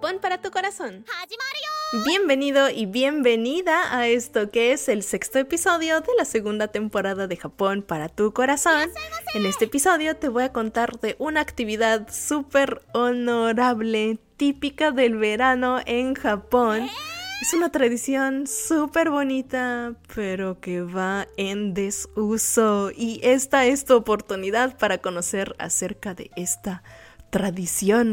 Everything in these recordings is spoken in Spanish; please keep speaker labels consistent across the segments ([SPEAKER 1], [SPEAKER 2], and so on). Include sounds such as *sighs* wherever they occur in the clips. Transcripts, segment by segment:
[SPEAKER 1] Japón para tu corazón. Bienvenido y bienvenida a esto que es el sexto episodio de la segunda temporada de Japón para tu corazón. En este episodio te voy a contar de una actividad súper honorable, típica del verano en Japón. Es una tradición súper bonita, pero que va en desuso. Y esta es tu oportunidad para conocer acerca de esta tradición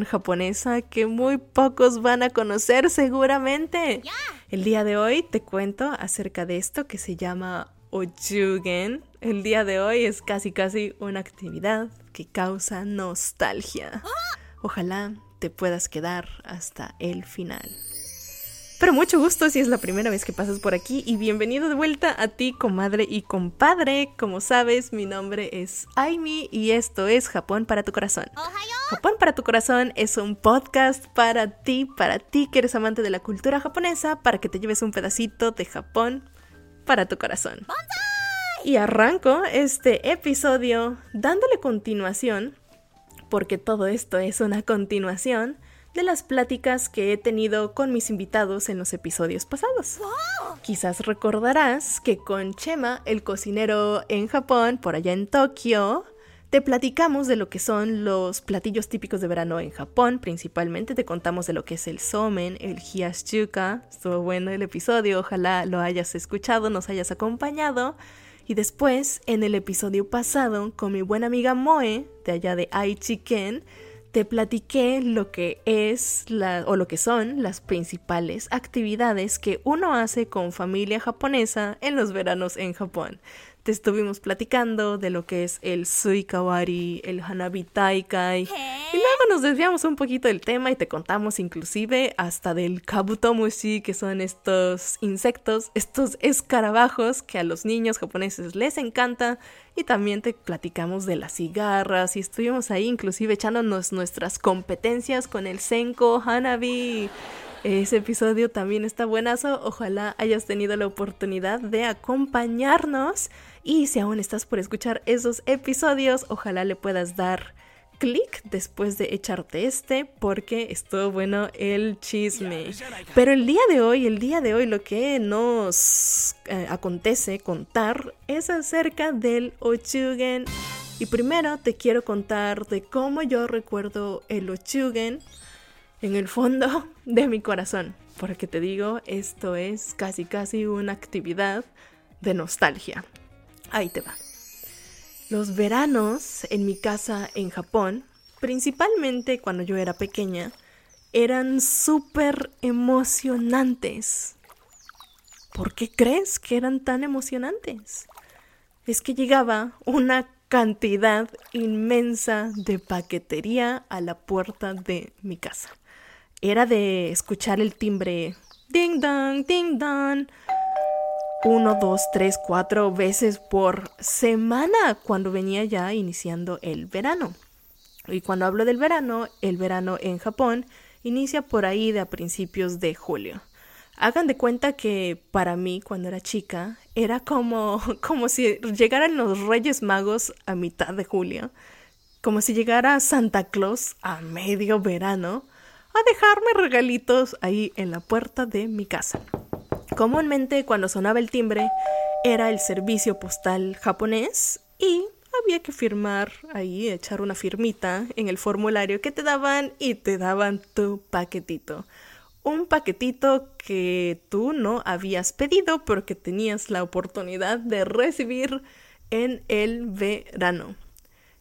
[SPEAKER 1] japonesa que muy pocos van a conocer seguramente. El día de hoy te cuento acerca de esto que se llama Ojugen. El día de hoy es casi casi una actividad que causa nostalgia. Ojalá te puedas quedar hasta el final. Mucho gusto si es la primera vez que pasas por aquí y bienvenido de vuelta a ti, comadre y compadre. Como sabes, mi nombre es Aimi y esto es Japón para tu corazón. Japón para tu corazón es un podcast para ti, para ti que eres amante de la cultura japonesa, para que te lleves un pedacito de Japón para tu corazón. Y arranco este episodio dándole continuación, porque todo esto es una continuación de las pláticas que he tenido con mis invitados en los episodios pasados. Quizás recordarás que con Chema, el cocinero en Japón, por allá en Tokio, te platicamos de lo que son los platillos típicos de verano en Japón, principalmente te contamos de lo que es el somen, el hiyashuka, estuvo bueno el episodio, ojalá lo hayas escuchado, nos hayas acompañado. Y después, en el episodio pasado, con mi buena amiga Moe, de allá de Aichiken, te platiqué lo que es o lo que son las principales actividades que uno hace con familia japonesa en los veranos en Japón te estuvimos platicando de lo que es el Suikawari, el Hanabi Taikai. Y luego nos desviamos un poquito del tema y te contamos inclusive hasta del Kabutomushi, que son estos insectos, estos escarabajos que a los niños japoneses les encanta. Y también te platicamos de las cigarras y estuvimos ahí inclusive echándonos nuestras competencias con el Senko Hanabi. Ese episodio también está buenazo. Ojalá hayas tenido la oportunidad de acompañarnos. Y si aún estás por escuchar esos episodios, ojalá le puedas dar clic después de echarte este porque estuvo bueno el chisme. Pero el día de hoy, el día de hoy lo que nos eh, acontece contar es acerca del Ochugen. Y primero te quiero contar de cómo yo recuerdo el Ochugen en el fondo *laughs* de mi corazón, porque te digo, esto es casi casi una actividad de nostalgia. Ahí te va. Los veranos en mi casa en Japón, principalmente cuando yo era pequeña, eran súper emocionantes. ¿Por qué crees que eran tan emocionantes? Es que llegaba una cantidad inmensa de paquetería a la puerta de mi casa era de escuchar el timbre ding dong, ding dong, uno, dos, tres, cuatro veces por semana cuando venía ya iniciando el verano. Y cuando hablo del verano, el verano en Japón inicia por ahí de principios de julio. Hagan de cuenta que para mí, cuando era chica, era como, *laughs* como si llegaran los Reyes Magos a mitad de julio, como si llegara Santa Claus a medio verano, a dejarme regalitos ahí en la puerta de mi casa. Comúnmente cuando sonaba el timbre era el servicio postal japonés y había que firmar ahí, echar una firmita en el formulario que te daban y te daban tu paquetito. Un paquetito que tú no habías pedido pero que tenías la oportunidad de recibir en el verano.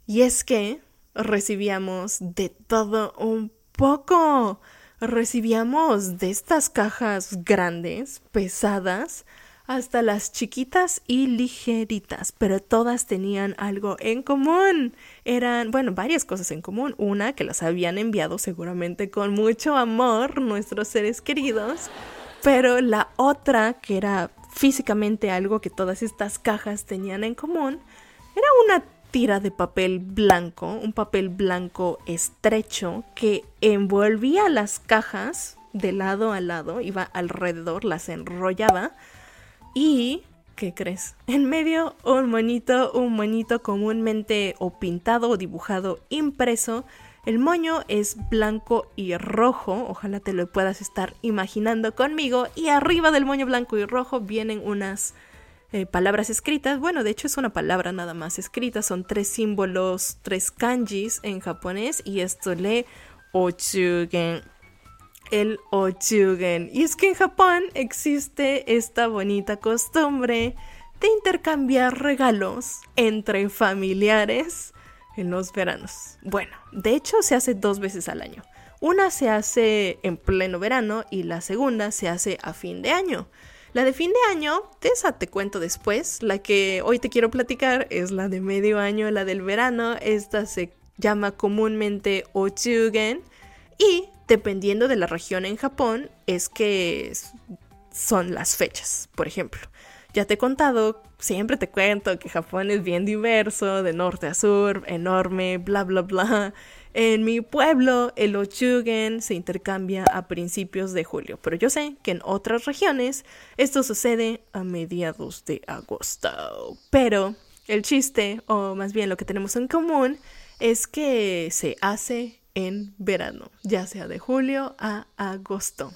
[SPEAKER 1] Y es que recibíamos de todo un poco. Recibíamos de estas cajas grandes, pesadas, hasta las chiquitas y ligeritas, pero todas tenían algo en común. Eran, bueno, varias cosas en común. Una, que las habían enviado seguramente con mucho amor nuestros seres queridos, pero la otra, que era físicamente algo que todas estas cajas tenían en común, era una tira de papel blanco, un papel blanco estrecho que envolvía las cajas de lado a lado, iba alrededor, las enrollaba. Y ¿qué crees? *laughs* En medio un monito, un monito comúnmente o pintado o dibujado impreso. El moño es blanco y rojo, ojalá te lo puedas estar imaginando conmigo, y arriba del moño blanco y rojo vienen unas eh, palabras escritas, bueno, de hecho es una palabra nada más escrita, son tres símbolos, tres kanjis en japonés, y esto lee Ochugen. El Ochugen. Y es que en Japón existe esta bonita costumbre de intercambiar regalos entre familiares en los veranos. Bueno, de hecho se hace dos veces al año. Una se hace en pleno verano y la segunda se hace a fin de año. La de fin de año, esa te cuento después. La que hoy te quiero platicar es la de medio año, la del verano. Esta se llama comúnmente Ochugen. Y dependiendo de la región en Japón, es que son las fechas. Por ejemplo, ya te he contado, siempre te cuento que Japón es bien diverso, de norte a sur, enorme, bla, bla, bla. En mi pueblo, el Ochugen se intercambia a principios de julio, pero yo sé que en otras regiones esto sucede a mediados de agosto. Pero el chiste, o más bien lo que tenemos en común, es que se hace en verano, ya sea de julio a agosto.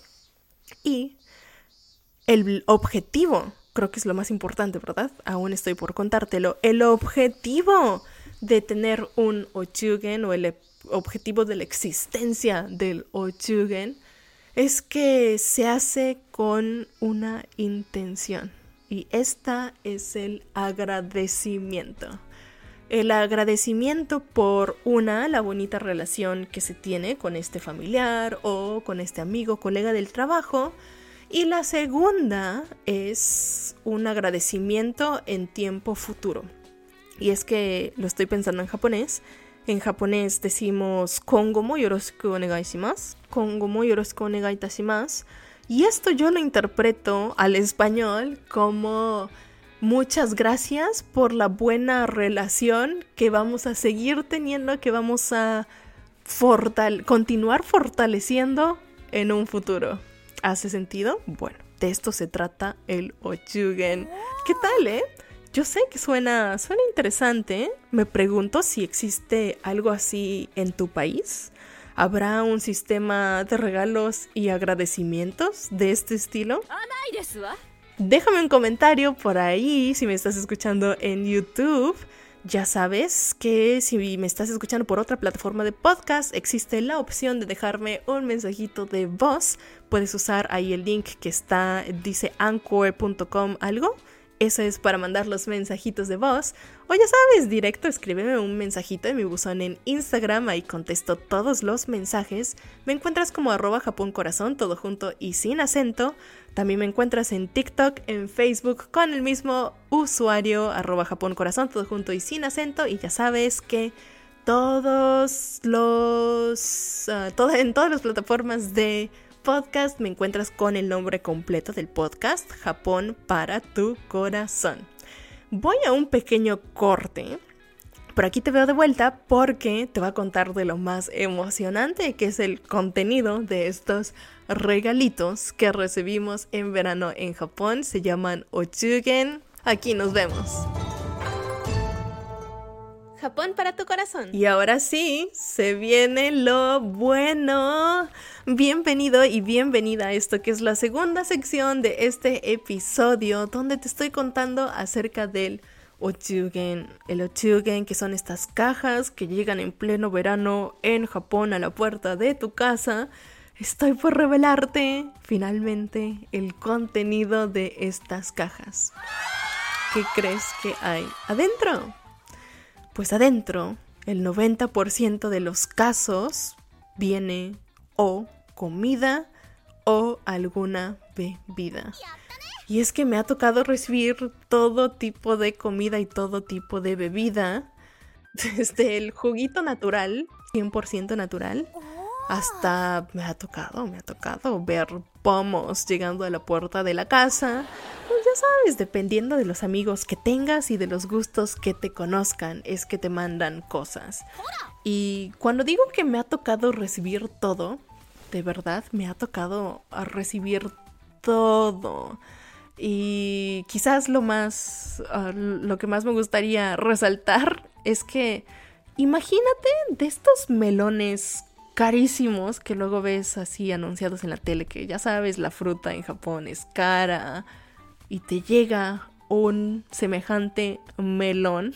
[SPEAKER 1] Y el objetivo creo que es lo más importante, ¿verdad? Aún estoy por contártelo. El objetivo de tener un Ochugen o el objetivo de la existencia del Ochugen es que se hace con una intención. Y esta es el agradecimiento. El agradecimiento por una, la bonita relación que se tiene con este familiar o con este amigo, colega del trabajo, y la segunda es un agradecimiento en tiempo futuro. Y es que lo estoy pensando en japonés. En japonés decimos kongo yoroshiku onegai shimasu. Kongo yoroshiku onegai itashimasu. Y esto yo lo interpreto al español como muchas gracias por la buena relación que vamos a seguir teniendo, que vamos a continuar fortaleciendo en un futuro. ¿Hace sentido? Bueno, de esto se trata el Ochugen. ¿Qué tal, eh? Yo sé que suena, suena interesante. Me pregunto si existe algo así en tu país. ¿Habrá un sistema de regalos y agradecimientos de este estilo? Déjame un comentario por ahí si me estás escuchando en YouTube ya sabes que si me estás escuchando por otra plataforma de podcast, existe la opción de dejarme un mensajito de voz. Puedes usar ahí el link que está, dice anchor.com algo esa es para mandar los mensajitos de voz. O ya sabes, directo, escríbeme un mensajito en mi buzón en Instagram, ahí contesto todos los mensajes. Me encuentras como arroba Corazón, todo junto y sin acento. También me encuentras en TikTok, en Facebook, con el mismo usuario, arroba Corazón, todo junto y sin acento. Y ya sabes que todos los... Ah, en todas las plataformas de podcast me encuentras con el nombre completo del podcast, Japón para tu corazón. Voy a un pequeño corte. Por aquí te veo de vuelta porque te voy a contar de lo más emocionante que es el contenido de estos regalitos que recibimos en verano en Japón. Se llaman Ochugen. Aquí nos vemos. Japón para tu corazón. Y ahora sí, se viene lo bueno. Bienvenido y bienvenida a esto que es la segunda sección de este episodio donde te estoy contando acerca del Ochugen. El Ochugen que son estas cajas que llegan en pleno verano en Japón a la puerta de tu casa. Estoy por revelarte finalmente el contenido de estas cajas. ¿Qué crees que hay adentro? Pues adentro, el 90% de los casos viene o comida o alguna bebida. Y es que me ha tocado recibir todo tipo de comida y todo tipo de bebida. *laughs* Desde el juguito natural, 100% natural, hasta me ha tocado, me ha tocado ver pomos llegando a la puerta de la casa. Ya sabes, dependiendo de los amigos que tengas y de los gustos que te conozcan, es que te mandan cosas. Y cuando digo que me ha tocado recibir todo, de verdad me ha tocado recibir todo. Y quizás lo más, ah, lo que más me gustaría resaltar es que Imagínate de estos melones carísimos que luego ves así anunciados en la tele, que ya sabes, la fruta en Japón es cara y te llega un semejante melón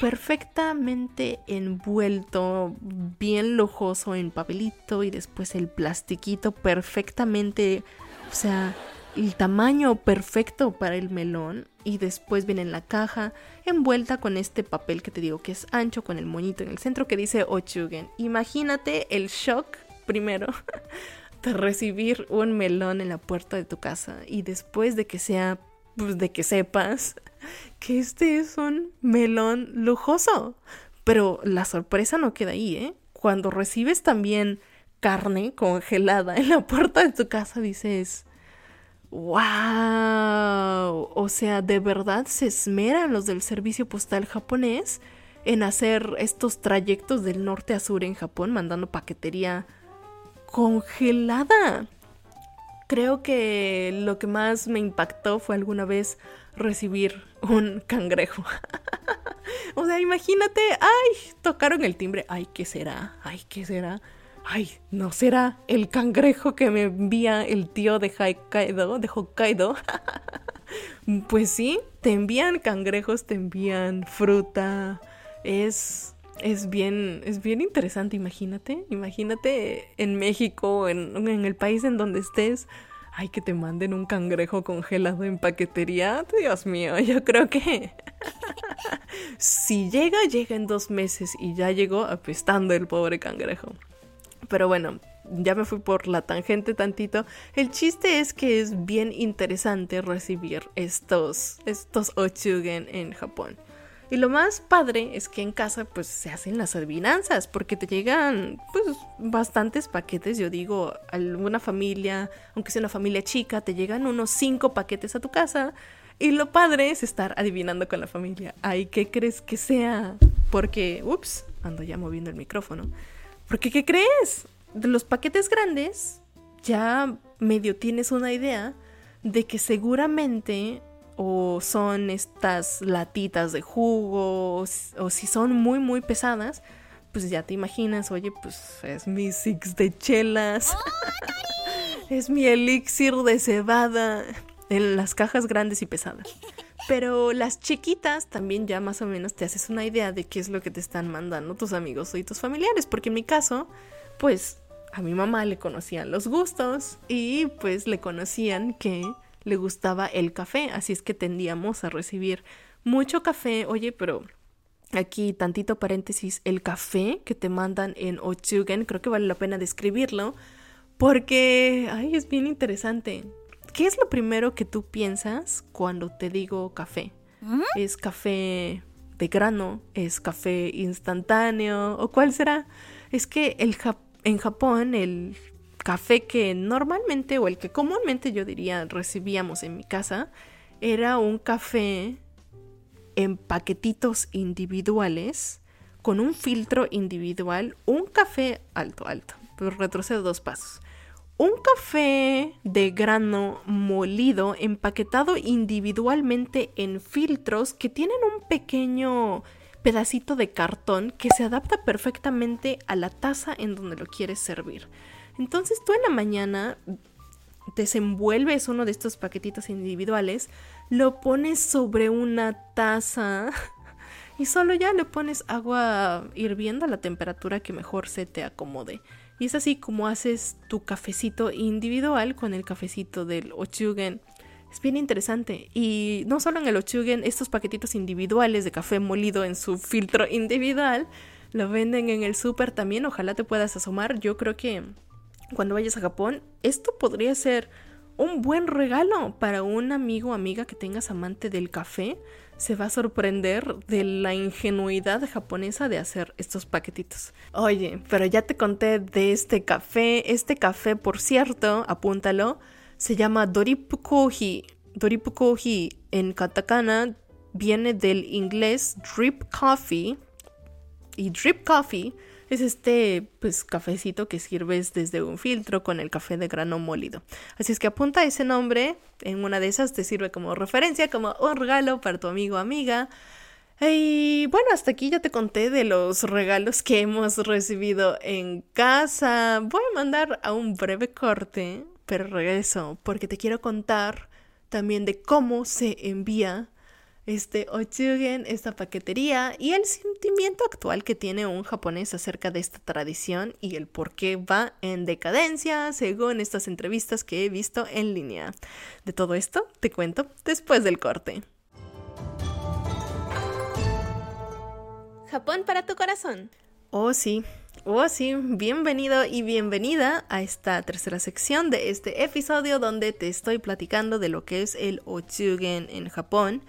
[SPEAKER 1] perfectamente envuelto, bien lujoso en papelito y después el plastiquito perfectamente, o sea, el tamaño perfecto para el melón y después viene en la caja envuelta con este papel que te digo que es ancho con el moñito en el centro que dice Ochugen. Imagínate el shock primero *laughs* recibir un melón en la puerta de tu casa y después de que sea pues de que sepas que este es un melón lujoso. Pero la sorpresa no queda ahí, ¿eh? Cuando recibes también carne congelada en la puerta de tu casa, dices, wow, o sea, de verdad se esmeran los del servicio postal japonés en hacer estos trayectos del norte a sur en Japón, mandando paquetería congelada. Creo que lo que más me impactó fue alguna vez recibir un cangrejo. *laughs* o sea, imagínate, ay, tocaron el timbre, ay, ¿qué será? Ay, ¿qué será? Ay, ¿no será el cangrejo que me envía el tío de Hokkaido? De Hokkaido? *laughs* pues sí, te envían cangrejos, te envían fruta. Es, es bien, es bien interesante, imagínate. Imagínate en México, en, en el país en donde estés ay, que te manden un cangrejo congelado en paquetería. Dios mío, yo creo que si llega, llega en dos meses y ya llegó apestando el pobre cangrejo. Pero bueno, ya me fui por la tangente tantito. El chiste es que es bien interesante recibir estos, estos ochugen en Japón. Y lo más padre es que en casa pues se hacen las adivinanzas porque te llegan pues bastantes paquetes, yo digo, alguna familia, aunque sea una familia chica, te llegan unos cinco paquetes a tu casa y lo padre es estar adivinando con la familia. Ay, ¿qué crees que sea? Porque, ups, ando ya moviendo el micrófono. Porque, ¿qué crees? De los paquetes grandes ya medio tienes una idea de que seguramente o son estas latitas de jugo o, si son muy muy pesadas, pues ya te imaginas, oye, pues es mi six de chelas, *laughs* es mi elixir de cebada en las cajas grandes y pesadas. Pero las chiquitas también ya más o menos te haces una idea de qué es lo que te están mandando tus amigos y tus familiares, porque en mi caso, pues a mi mamá le conocían los gustos y pues le conocían que le gustaba el café, así es que tendíamos a recibir mucho café. Oye, pero aquí tantito paréntesis, el café que te mandan en Ochugen, creo que vale la pena describirlo, porque, ay, es bien interesante. ¿Qué es lo primero que tú piensas cuando te digo café? ¿Es café de grano? ¿Es café instantáneo? ¿O cuál será? Es que el en Japón el café que normalmente o el que comúnmente yo diría recibíamos en mi casa era un café en paquetitos individuales con un filtro individual, un café alto, alto, pero retrocedo dos pasos. Un café de grano molido empaquetado individualmente en filtros que tienen un pequeño pedacito de cartón que se adapta perfectamente a la taza en donde lo quieres servir. Entonces tú en la mañana desenvuelves uno de estos paquetitos individuales, lo pones sobre una taza *laughs* y solo ya le pones agua hirviendo a la temperatura que mejor se te acomode. Y es así como haces tu cafecito individual con el cafecito del Ochugen. Es bien interesante. Y no solo en el Ochugen, estos paquetitos individuales de café molido en su filtro individual, lo venden en el súper también. Ojalá te puedas asomar. Yo creo que cuando vayas a Japón, esto podría ser un buen regalo para un amigo o amiga que tengas amante del café. Se va a sorprender de la ingenuidad japonesa de hacer estos paquetitos. Oye, pero ya te conté de este café. Este café, por cierto, apúntalo, se llama Dorip Kohi. Dorip Kohi en katakana viene del inglés drip coffee. Y drip coffee es este pues cafecito que sirves desde un filtro con el café de grano molido. Así es que apunta ese nombre, en una de esas te sirve como referencia, como un regalo para tu amigo o amiga. Y bueno, hasta aquí ya te conté de los regalos que hemos recibido en casa. Voy a mandar a un breve corte, pero regreso porque te quiero contar también de cómo se envía este Ochugen, esta paquetería y el sentimiento actual que tiene un japonés acerca de esta tradición y el por qué va en decadencia según estas entrevistas que he visto en línea. De todo esto te cuento después del corte. Japón para tu corazón. Oh sí, oh sí, bienvenido y bienvenida a esta tercera sección de este episodio donde te estoy platicando de lo que es el Ochugen en Japón.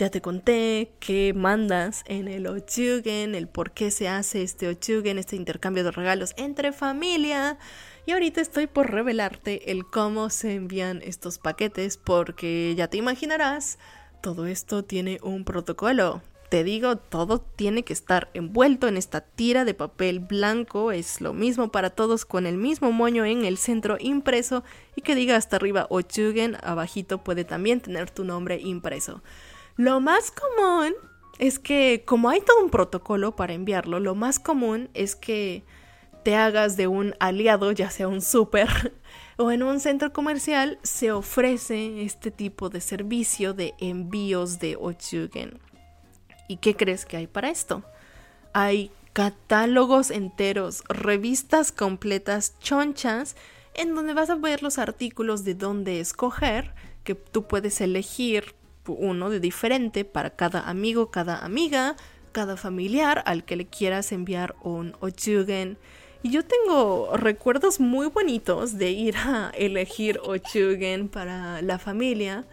[SPEAKER 1] Ya te conté qué mandas en el Ochugen, el por qué se hace este Ochugen, este intercambio de regalos entre familia. Y ahorita estoy por revelarte el cómo se envían estos paquetes porque ya te imaginarás, todo esto tiene un protocolo te digo, todo tiene que estar envuelto en esta tira de papel blanco. Es lo mismo para todos con el mismo moño en el centro impreso y que diga hasta arriba Ochugen, abajito puede también tener tu nombre impreso. Lo más común es que, como hay todo un protocolo para enviarlo, lo más común es que te hagas de un aliado, ya sea un súper *laughs* o en un centro comercial, se ofrece este tipo de servicio de envíos de Ochugen. ¿Y qué crees que hay para esto? Hay catálogos enteros, revistas completas, chonchas, en donde vas a ver los artículos de dónde escoger, que tú puedes elegir uno de diferente para cada amigo, cada amiga, cada familiar al que le quieras enviar un ochugen. Y yo tengo recuerdos muy bonitos de ir a elegir ochugen para la familia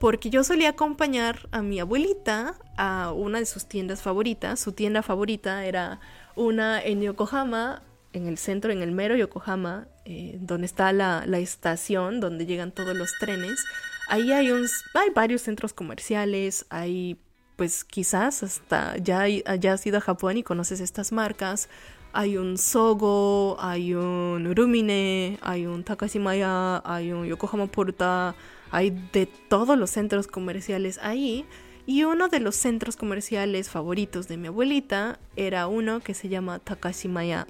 [SPEAKER 1] porque yo solía acompañar a mi abuelita a una de sus tiendas favoritas. Su tienda favorita era una en Yokohama, en el centro, en el mero Yokohama, eh, donde está la, estación, donde llegan todos los trenes. Ahí hay, un, hay varios centros comerciales, hay pues quizás hasta ya, ya has ido a Japón y conoces estas marcas. Hay un Sogo, hay un Urumine, hay un Takashimaya, hay un Yokohama Porta, hay de todos los centros comerciales ahí. Y uno de los centros comerciales favoritos de mi abuelita era uno que se llama Takashimaya.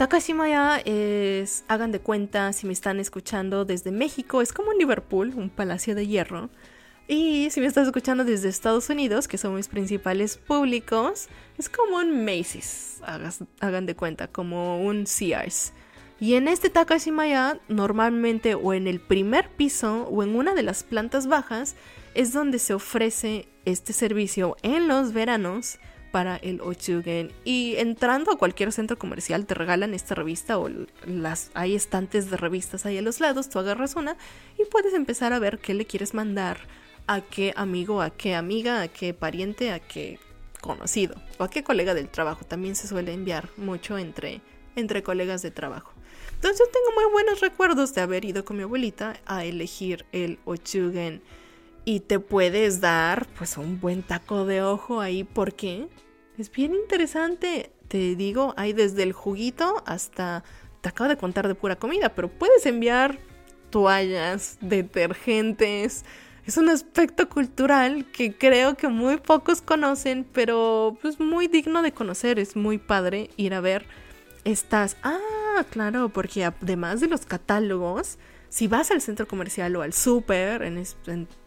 [SPEAKER 1] Takashimaya es, hagan de cuenta si me están escuchando desde México, es como un Liverpool, un palacio de hierro. Y si me estás escuchando desde Estados Unidos, que son mis principales públicos, es como un Macy's, hagan de cuenta, como un Sears. Y en este Takashimaya, normalmente o en el primer piso o en una de las plantas bajas, es donde se ofrece este servicio en los veranos para el Ochugen. Y entrando a cualquier centro comercial te regalan esta revista o las hay estantes de revistas ahí a los lados, tú agarras una y puedes empezar a ver qué le quieres mandar a qué amigo, a qué amiga, a qué pariente, a qué conocido o a qué colega del trabajo. También se suele enviar mucho entre, entre colegas de trabajo. Entonces yo tengo muy buenos recuerdos de haber ido con mi abuelita a elegir el ochugen y te puedes dar pues un buen taco de ojo ahí porque es bien interesante. Te digo, hay desde el juguito hasta te acabo de contar de pura comida, pero puedes enviar toallas, detergentes. Es un aspecto cultural que creo que muy pocos conocen, pero pues muy digno de conocer. Es muy padre ir a ver estas. Ah, claro, porque además de los catálogos, si vas al centro comercial o al súper en,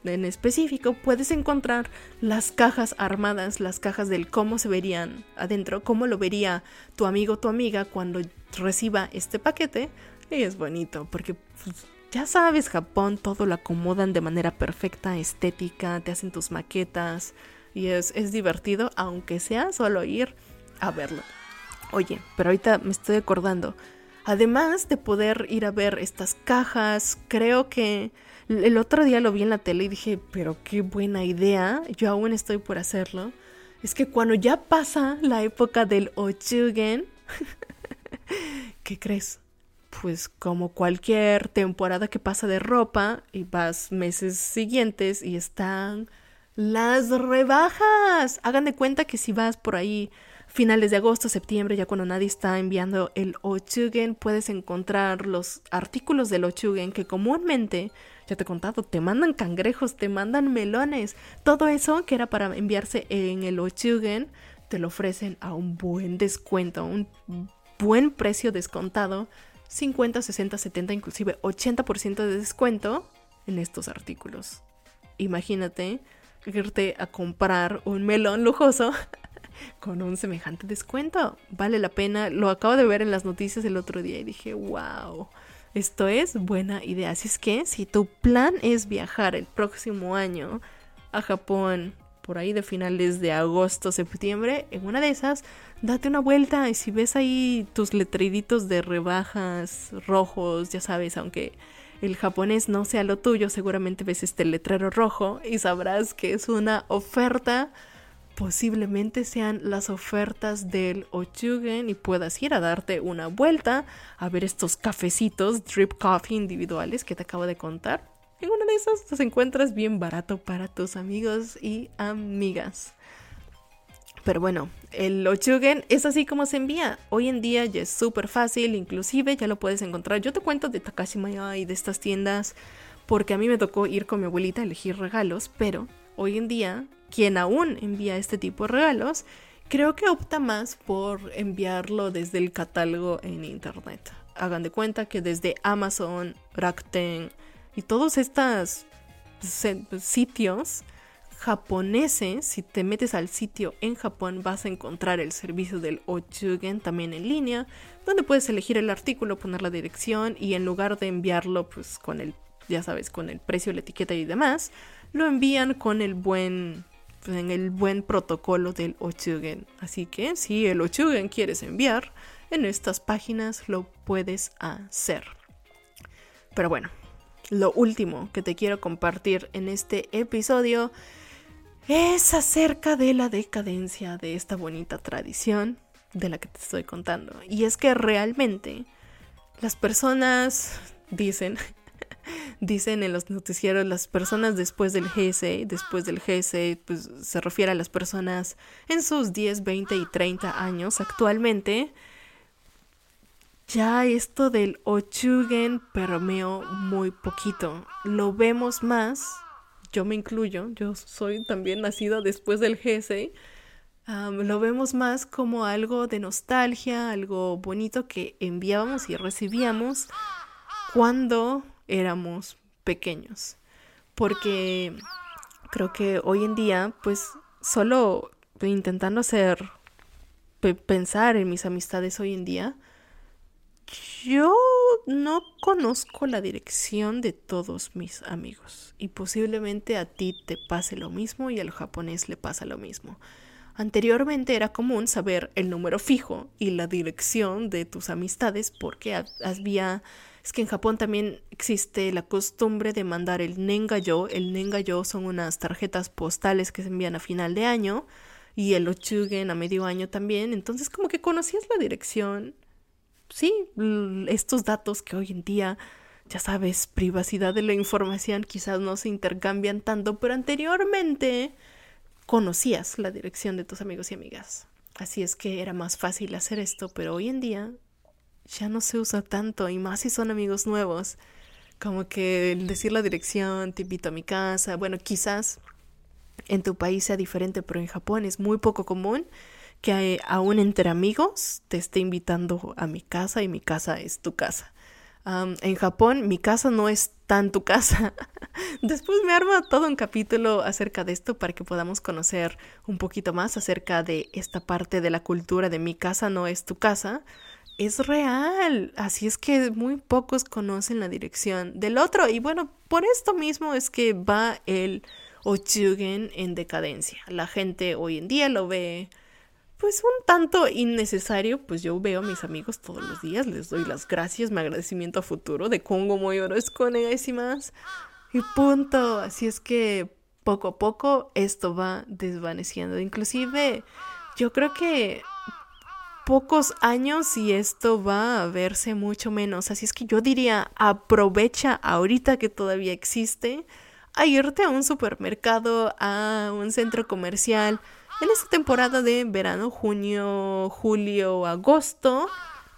[SPEAKER 1] en, específico, puedes encontrar las cajas armadas, las cajas del cómo se verían adentro, cómo lo vería tu amigo o tu amiga cuando reciba este paquete. Y es bonito, porque pues, ya sabes, Japón todo lo acomodan de manera perfecta, estética, te hacen tus maquetas y es, es divertido, aunque sea solo ir a verlo. Oye, pero ahorita me estoy acordando. Además de poder ir a ver estas cajas, creo que el otro día lo vi en la tele y dije, pero qué buena idea, yo aún estoy por hacerlo. Es que cuando ya pasa la época del Ochugen, *laughs* ¿qué crees? Pues como cualquier temporada que pasa de ropa y vas meses siguientes y están las rebajas. Hagan de cuenta que si vas por ahí finales de agosto, septiembre, ya cuando nadie está enviando el Ochugen, puedes encontrar los artículos del Ochugen que comúnmente Ya te he contado, te mandan cangrejos, te mandan melones. Todo eso que era para enviarse en el Ochugen, te lo ofrecen a un buen descuento, un buen precio descontado. 50, 60, 70, inclusive 80% de descuento en estos artículos. Imagínate irte a comprar un melón lujoso con un semejante descuento. Vale la pena. Lo acabo de ver en las noticias el otro día y dije, wow, esto es buena idea. Así es que si tu plan es viajar el próximo año a Japón, por ahí de finales de agosto, septiembre, en una de esas, date una vuelta y si ves ahí tus letreritos de rebajas rojos, ya sabes, aunque el japonés no sea lo tuyo, seguramente ves este letrero rojo y sabrás que es una oferta. Posiblemente sean las ofertas del Ochugen y puedas ir a darte una vuelta a ver estos cafecitos, drip coffee individuales que te acabo de contar. En una de esas los encuentras bien barato para tus amigos y amigas. Pero bueno, el Ochugen es así como se envía. Hoy en día ya es súper fácil, inclusive ya lo puedes encontrar. Yo te cuento de Takashimaya y de estas tiendas porque a mí me tocó ir con mi abuelita a elegir regalos, pero hoy en día quien aún envía este tipo de regalos creo que opta más por enviarlo desde el catálogo en internet. Hagan de cuenta que desde Amazon, Rakuten y todos estos sitios japoneses, si te metes al sitio en Japón vas a encontrar el servicio del Ochugen también en línea, donde puedes elegir el artículo, poner la dirección y en lugar de enviarlo pues con el, ya sabes, con el precio, la etiqueta y demás, lo envían con el buen en el buen protocolo del Ochugen. Así que si el Ochugen quieres enviar, en estas páginas lo puedes hacer. Pero bueno, lo último que te quiero compartir en este episodio es acerca de la decadencia de esta bonita tradición de la que te estoy contando. Y es que realmente las personas dicen, dicen en los noticieros, las personas después del GSE, después del GSE, pues se refiere a las personas en sus 10, 20 y 30 años actualmente. Ya esto del Ochugen permeó muy poquito. Lo vemos más yo me incluyo, yo soy también nacida después del GSE, lo vemos más como algo de nostalgia, algo bonito que enviábamos y recibíamos cuando éramos pequeños. Porque creo que hoy en día, pues solo intentando hacer, pensar en mis amistades hoy en día, yo no conozco la dirección de todos mis amigos y posiblemente a ti te pase lo mismo y al japonés le pasa lo mismo. Anteriormente era común saber el número fijo y la dirección de tus amistades porque había es que en Japón también existe la costumbre de mandar el nengayo. El nengayo son unas tarjetas postales que se envían a final de año y el ochugen a medio año también. Entonces como que conocías la dirección sí, estos datos que hoy en día, ya sabes, privacidad de la información quizás no se intercambian tanto, pero anteriormente conocías la dirección de tus amigos y amigas. Así es que era más fácil hacer esto, pero hoy en día ya no se usa tanto y más si son amigos nuevos. Como que decir la dirección, te invito a mi casa. Bueno, quizás en tu país sea diferente, pero en Japón es muy poco común que aún entre amigos te esté invitando a mi casa y mi casa es tu casa. en Japón mi casa no es tan tu casa. *laughs* Después me arma todo un capítulo acerca de esto para que podamos conocer un poquito más acerca de esta parte de la cultura de mi casa no es tu casa. Es real, así es que muy pocos conocen la dirección del otro y bueno, por esto mismo es que va el Ochugen en decadencia. La gente hoy en día lo ve pues un tanto innecesario, pues yo veo a mis amigos todos los días, les doy las gracias, mi agradecimiento a futuro de Congo con y más. Y punto. Así es que poco a poco esto va desvaneciendo. Inclusive yo creo que pocos años y esto va a verse mucho menos. Así es que yo diría, aprovecha ahorita que todavía existe a irte a un supermercado, a un centro comercial, en esta temporada de verano, junio, julio, agosto,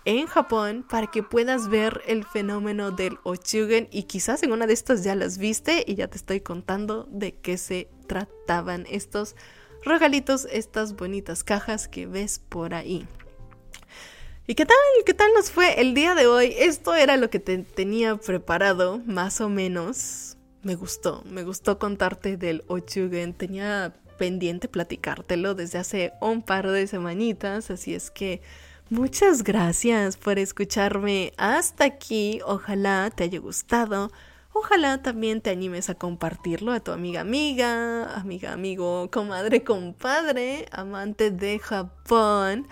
[SPEAKER 1] en Japón para que puedas ver el fenómeno del Ochugen y quizás en una de estas ya las viste y ya te estoy contando de qué se trataban estos regalitos, estas bonitas cajas que ves por ahí. ¿Y qué tal? ¿Qué tal nos fue el día de hoy? Esto era lo que te tenía preparado, más o menos. Me gustó, me gustó contarte del Ochugen. Tenía pendiente platicártelo desde hace un par de semanitas, así es que muchas gracias por escucharme hasta aquí. Ojalá te haya gustado. Ojalá también te animes a compartirlo a tu amiga amiga, amiga amigo, comadre compadre, amante de Japón.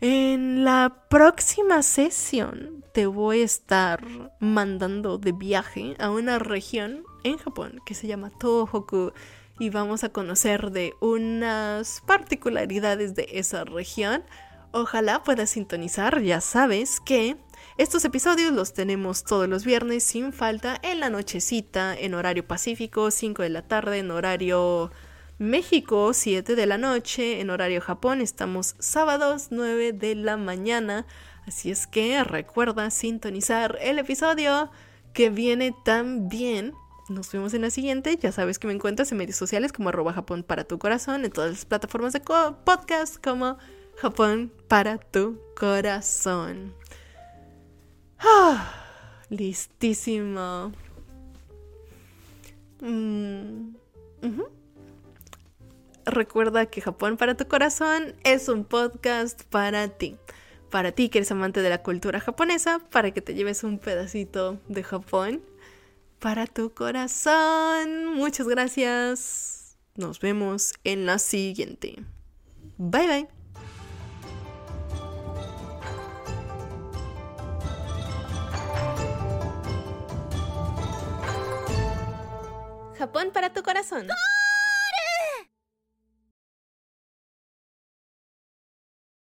[SPEAKER 1] En la próxima sesión te voy a estar mandando de viaje a una región en Japón que se llama Tohoku y vamos a conocer de unas particularidades de esa región. Ojalá puedas sintonizar, ya sabes que estos episodios los tenemos todos los viernes sin falta en la nochecita, en horario pacífico, 5 de la tarde, en horario México, 7 de la noche, en horario Japón estamos sábados, 9 de la mañana. Así es que recuerda sintonizar el episodio que viene también. Nos vemos en la siguiente. Ya sabes que me encuentras en medios sociales como arroba Japón para tu corazón, en todas las plataformas de podcast como Japón para tu corazón. Ah, *sighs* listísimo. Mm, recuerda que Japón para tu corazón es un podcast para ti. Para ti que eres amante de la cultura japonesa, para que te lleves un pedacito de Japón para tu corazón. Muchas gracias. Nos vemos en la siguiente. Bye bye. Japón para tu corazón.